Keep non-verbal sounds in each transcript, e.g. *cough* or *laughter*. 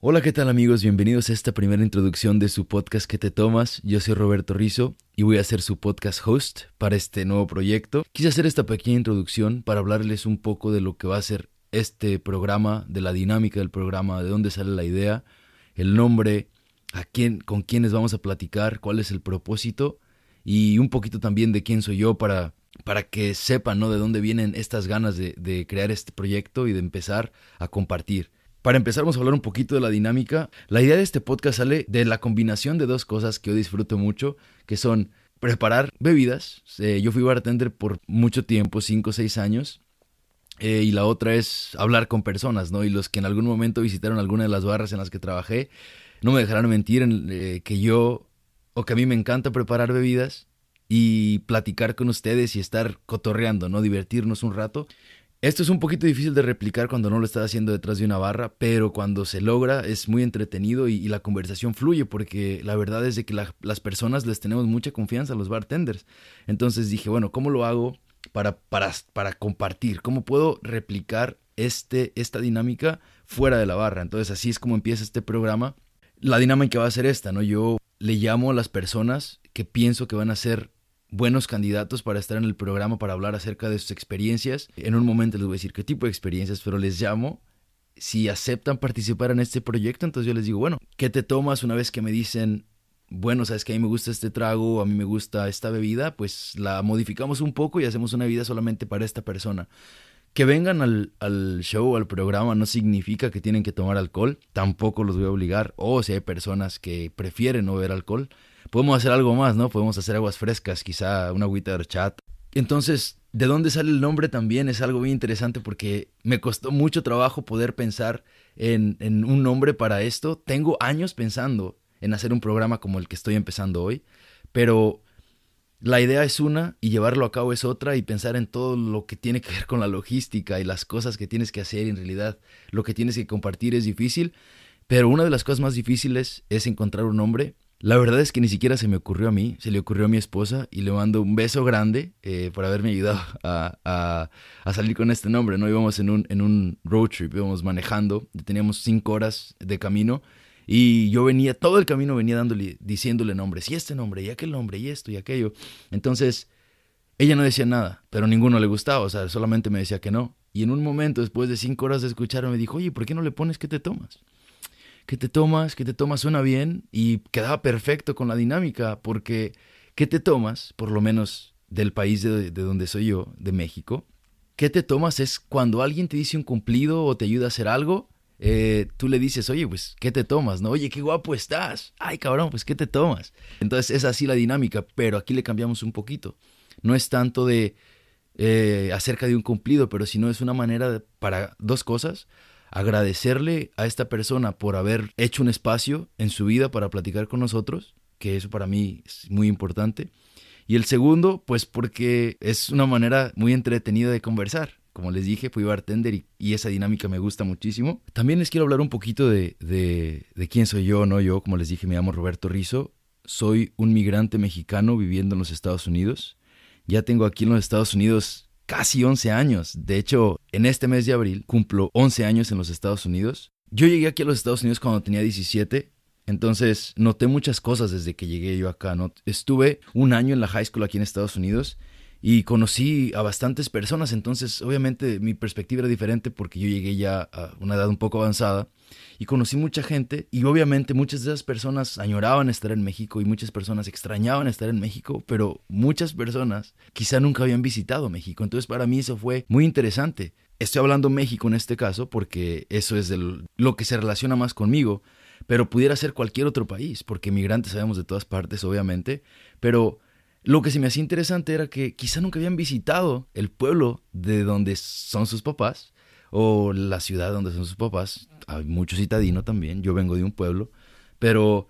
Hola, ¿qué tal amigos? Bienvenidos a esta primera introducción de su podcast que te tomas. Yo soy Roberto Rizo y voy a ser su podcast host para este nuevo proyecto. Quise hacer esta pequeña introducción para hablarles un poco de lo que va a ser este programa, de la dinámica del programa, de dónde sale la idea, el nombre, a quién, con quiénes vamos a platicar, cuál es el propósito y un poquito también de quién soy yo para, para que sepan ¿no? de dónde vienen estas ganas de, de crear este proyecto y de empezar a compartir. Para empezar, vamos a hablar un poquito de la dinámica. La idea de este podcast sale de la combinación de dos cosas que yo disfruto mucho, que son preparar bebidas. Eh, yo fui bartender por mucho tiempo, 5 o 6 años. Eh, y la otra es hablar con personas, ¿no? Y los que en algún momento visitaron alguna de las barras en las que trabajé, no me dejarán mentir en eh, que yo o que a mí me encanta preparar bebidas y platicar con ustedes y estar cotorreando, ¿no? Divertirnos un rato. Esto es un poquito difícil de replicar cuando no lo estás haciendo detrás de una barra, pero cuando se logra es muy entretenido y, la conversación fluye porque la verdad es de que las personas les tenemos mucha confianza a los bartenders. Entonces dije, bueno, ¿cómo lo hago para, para, para compartir? ¿Cómo puedo replicar este, esta dinámica fuera de la barra? Entonces así es como empieza este programa. La dinámica va a ser esta, ¿no? Yo le llamo a las personas que pienso que van a ser buenos candidatos para estar en el programa para hablar acerca de sus experiencias. En un momento les voy a decir qué tipo de experiencias, pero les llamo. Si aceptan participar en este proyecto, entonces yo les digo, bueno, ¿qué te tomas una vez que me dicen, bueno, sabes que a mí me gusta este trago, a mí me gusta esta bebida, pues la modificamos un poco y hacemos una bebida solamente para esta persona. Que vengan al, al show, al programa, no significa que tienen que tomar alcohol, tampoco los voy a obligar, o si hay personas que prefieren no beber alcohol, podemos hacer algo más, ¿no? Podemos hacer aguas frescas, quizá una agüita de chat. Entonces, ¿de dónde sale el nombre también? Es algo muy interesante porque me costó mucho trabajo poder pensar en, en un nombre para esto. Tengo años pensando en hacer un programa como el que estoy empezando hoy, pero la idea es una y llevarlo a cabo es otra y pensar en todo lo que tiene que ver con la logística y las cosas que tienes que hacer en realidad lo que tienes que compartir es difícil, pero una de las cosas más difíciles es encontrar un nombre. La verdad es que ni siquiera se me ocurrió a mí, se le ocurrió a mi esposa y le mando un beso grande eh, por haberme ayudado a, a, a, salir con este nombre. No íbamos en un, en un road trip, íbamos manejando, teníamos cinco horas de camino y yo venía, todo el camino venía dándole, diciéndole nombres, y este nombre, y aquel nombre, y esto, y aquello. Entonces, ella no decía nada, pero ninguno le gustaba, o sea, solamente me decía que no. Y en un momento, después de cinco horas de escucharme, me dijo, oye, ¿por qué no le pones que te tomas? ¿Qué te tomas? ¿Qué te tomas? Suena bien y quedaba perfecto con la dinámica, porque ¿qué te tomas? Por lo menos del país de, de donde soy yo, de México. ¿Qué te tomas? Es cuando alguien te dice un cumplido o te ayuda a hacer algo eh, tú le dices, oye, pues, ¿qué te tomas? ¿No? Oye, qué guapo estás. Ay, cabrón, pues, ¿qué te tomas? Entonces es así la dinámica, pero aquí le cambiamos un poquito. No es tanto de eh, acerca de un cumplido, pero sino es una manera para dos cosas. Agradecerle a esta persona por haber hecho un espacio en su vida para platicar con nosotros, que eso para mí es muy importante. Y el segundo, pues porque es una manera muy entretenida de conversar como les dije, fui bartender y, y, esa dinámica me gusta muchísimo. También les quiero hablar un poquito de, de, quién soy yo, ¿no? Yo, como les dije, me llamo Roberto Rizo. Soy un migrante mexicano viviendo en los Estados Unidos. Ya tengo aquí en los Estados Unidos casi 11 años. De hecho, en este mes de abril cumplo 11 años en los Estados Unidos. Yo llegué aquí a los Estados Unidos cuando tenía 17. Entonces noté muchas cosas desde que llegué yo acá. ¿no? Estuve un año en la high school aquí en Estados Unidos y conocí a bastantes personas, entonces obviamente mi perspectiva era diferente porque yo llegué ya a una edad un poco avanzada y conocí mucha gente y obviamente muchas de esas personas añoraban estar en México y muchas personas extrañaban estar en México, pero muchas personas quizá nunca habían visitado México, entonces para mí eso fue muy interesante. Estoy hablando México en este caso porque eso es lo que se relaciona más conmigo, pero pudiera ser cualquier otro país, porque migrantes sabemos de todas partes, obviamente, pero lo que se me hacía interesante era que quizá nunca habían visitado el pueblo de donde son sus papás o la ciudad donde son sus papás. Hay mucho citadino también, yo vengo de un pueblo, pero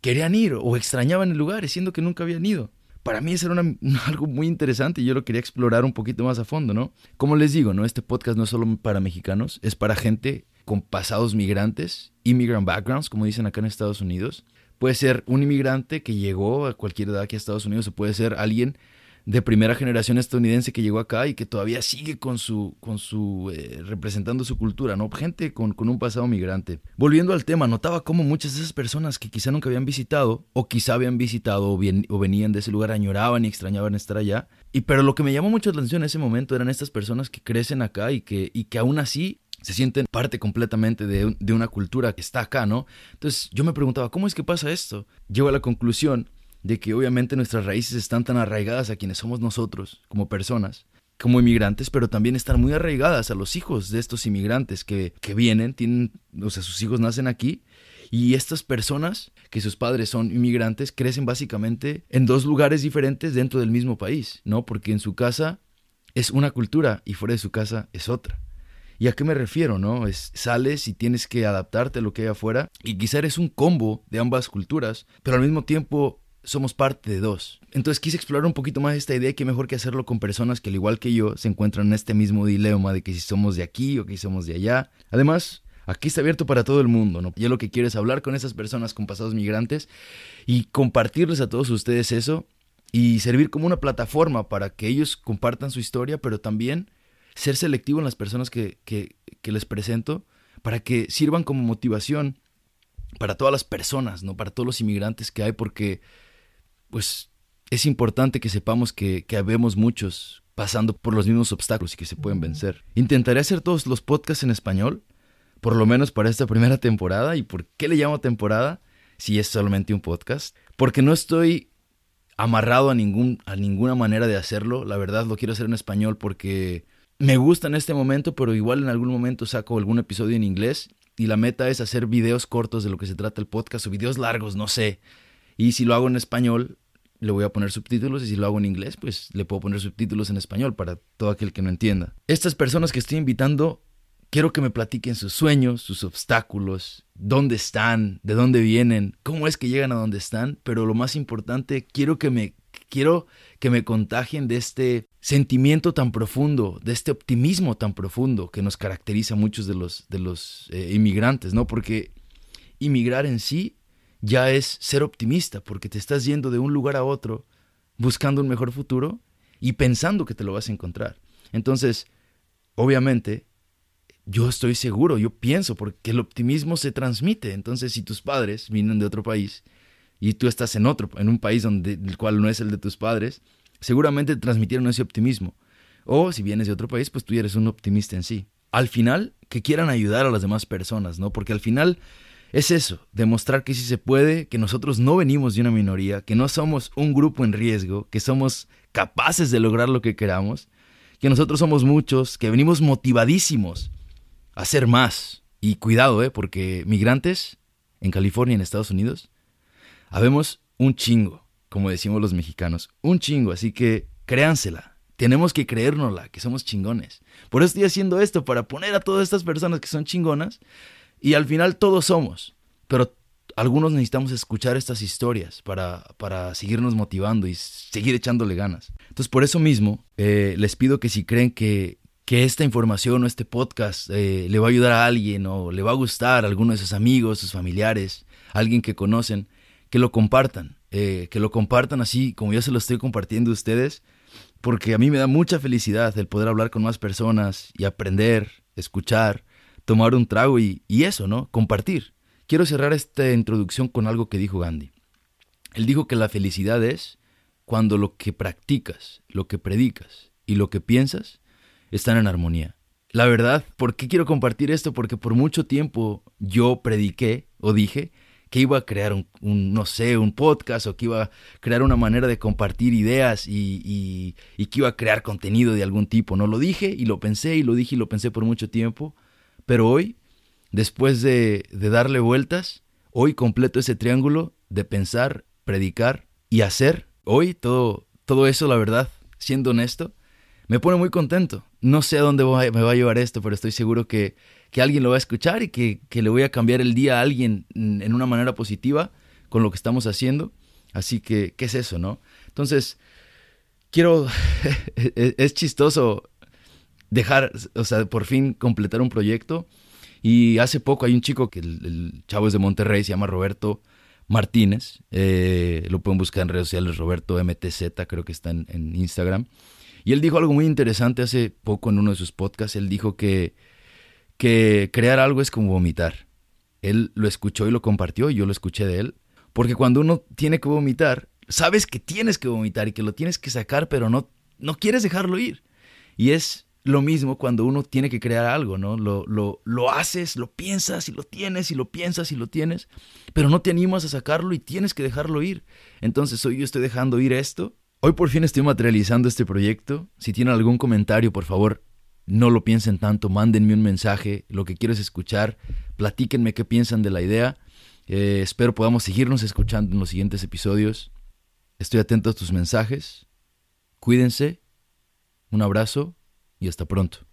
querían ir o extrañaban el lugar, siendo que nunca habían ido. Para mí eso era *laughs* algo muy interesante y yo lo quería explorar un poquito más a fondo, ¿no? Como les digo, ¿no? Este podcast no es solo para mexicanos, es para gente con pasados migrantes, immigrant backgrounds, como dicen acá en Estados Unidos, Puede ser un inmigrante que llegó a cualquier edad aquí a Estados Unidos o puede ser alguien de primera generación estadounidense que llegó acá y que todavía sigue con su, con su, eh, representando su cultura, ¿no? Gente con, con, un pasado migrante. Volviendo al tema, notaba cómo muchas de esas personas que quizá nunca habían visitado, o quizá habían visitado o, bien, o venían de ese lugar, añoraban y extrañaban estar allá. Y pero lo que me llamó mucho la atención en ese momento eran estas personas que crecen acá y que, y que aún así se sienten parte completamente de, de, una cultura que está acá, ¿no? Entonces yo me preguntaba, ¿cómo es que pasa esto? Llego a la conclusión de que obviamente nuestras raíces están tan arraigadas a quienes somos nosotros como personas, como inmigrantes, pero también están muy arraigadas a los hijos de estos inmigrantes que, que vienen, tienen, o sea, sus hijos nacen aquí y estas personas, que sus padres son inmigrantes, crecen básicamente en dos lugares diferentes dentro del mismo país, ¿no? Porque en su casa es una cultura y fuera de su casa es otra. ¿Y a qué me refiero, no? Es, sales y tienes que adaptarte a lo que hay afuera y quizá eres un combo de ambas culturas, pero al mismo tiempo somos parte de dos. Entonces quise explorar un poquito más esta idea que mejor que hacerlo con personas que al igual que yo se encuentran en este mismo dilema de que si somos de aquí o que somos de allá. Además, aquí está abierto para todo el mundo, ¿no? Yo lo que quiero es hablar con esas personas con pasados migrantes y compartirles a todos ustedes eso y servir como una plataforma para que ellos compartan su historia, pero también ser selectivo en las personas que, que, que les presento para que sirvan como motivación para todas las personas, ¿no? Para todos los inmigrantes que hay, porque pues es importante que sepamos que, que habemos muchos pasando por los mismos obstáculos y que se pueden vencer. Intentaré hacer todos los podcasts en español, por lo menos para esta *laughs* primera temporada. ¿Y por qué le llamo temporada si es solamente un podcast? Porque no estoy amarrado a, ningún, a ninguna manera de hacerlo. La verdad lo quiero hacer en español porque me gusta en este momento, pero igual en algún momento saco algún episodio en inglés. Y la meta es hacer videos cortos de lo que se trata el podcast o videos largos, no sé. Y si lo hago en español, le voy a poner subtítulos y si lo hago en inglés, pues le puedo poner subtítulos en español para todo aquel que no entienda. Estas personas que estoy invitando, quiero que me platiquen sus sueños, sus obstáculos, dónde están, de dónde vienen, cómo es que llegan a donde están, pero lo más importante, quiero que me quiero que me contagien de este sentimiento tan profundo, de este optimismo tan profundo que nos caracteriza a muchos de los de los eh, inmigrantes, ¿no? Porque inmigrar en sí ya es ser optimista, porque te estás yendo de un lugar a otro buscando un mejor futuro y pensando que te lo vas a encontrar. Entonces, obviamente, yo estoy seguro, yo pienso, porque el optimismo se transmite. Entonces, si tus padres vienen de otro país y tú estás en otro, en un país donde el cual no es el de tus padres, seguramente te transmitieron ese optimismo. O si vienes de otro país, pues tú eres un optimista en sí. Al final, que quieran ayudar a las demás personas, ¿no? Porque al final es eso, demostrar que sí se puede, que nosotros no venimos de una minoría, que no somos un grupo en riesgo, que somos capaces de lograr lo que queramos, que nosotros somos muchos, que venimos motivadísimos a hacer más. Y cuidado, ¿eh? porque migrantes en California, en Estados Unidos, habemos un chingo, como decimos los mexicanos, un chingo, así que créansela. Tenemos que creérnosla, que somos chingones. Por eso estoy haciendo esto, para poner a todas estas personas que son chingonas y al final todos somos, pero algunos necesitamos escuchar estas historias para, para seguirnos motivando y seguir echándole ganas. Entonces, por eso mismo, eh, les pido que si creen que, que esta información o este podcast eh, le va a ayudar a alguien o le va a gustar a alguno de sus amigos, sus familiares, alguien que conocen, que lo compartan, eh, que lo compartan así como yo se lo estoy compartiendo a ustedes, porque a mí me da mucha felicidad el poder hablar con más personas y aprender, escuchar tomar un trago y, eso, ¿no? Compartir. Quiero cerrar esta introducción con algo que dijo Gandhi. Él dijo que la felicidad es cuando lo que practicas, lo que predicas y lo que piensas están en armonía. La verdad, ¿por qué quiero compartir esto? Porque por mucho tiempo yo prediqué o dije que iba a crear un, no sé, un podcast o que iba a crear una manera de compartir ideas y, y, y, que iba a crear contenido de algún tipo. No lo dije y lo pensé y lo dije y lo pensé por mucho tiempo pero hoy, después de, darle vueltas, hoy completo ese triángulo de pensar, predicar y hacer. Hoy todo, todo eso, la verdad, siendo honesto, me pone muy contento. No sé a dónde me va a llevar esto, pero estoy seguro que, que alguien lo va a escuchar y que, que, le voy a cambiar el día a alguien en una manera positiva con lo que estamos haciendo. Así que, ¿qué es eso, no? Entonces, quiero... *laughs* es chistoso dejar, o sea, por fin completar un proyecto. Y hace poco hay un chico que el, chavo es de Monterrey, se llama Roberto Martínez. Eh, lo pueden buscar en redes sociales, Roberto MTZ, creo que está en, en, Instagram. Y él dijo algo muy interesante hace poco en uno de sus podcasts. Él dijo que, que crear algo es como vomitar. Él lo escuchó y lo compartió y yo lo escuché de él. Porque cuando uno tiene que vomitar, sabes que tienes que vomitar y que lo tienes que sacar, pero no, no quieres dejarlo ir. Y es lo mismo cuando uno tiene que crear algo, ¿no? Lo, lo, lo haces, lo piensas y lo tienes y lo piensas y lo tienes, pero no te animas a sacarlo y tienes que dejarlo ir. Entonces hoy yo estoy dejando ir esto. Hoy por fin estoy materializando este proyecto. Si tienen algún comentario, por favor, no lo piensen tanto, mándenme un mensaje, lo que quiero es escuchar, platíquenme qué piensan de la idea. Eh, espero podamos seguirnos escuchando en los siguientes episodios. Estoy atento a tus mensajes. Cuídense. Un abrazo y hasta pronto.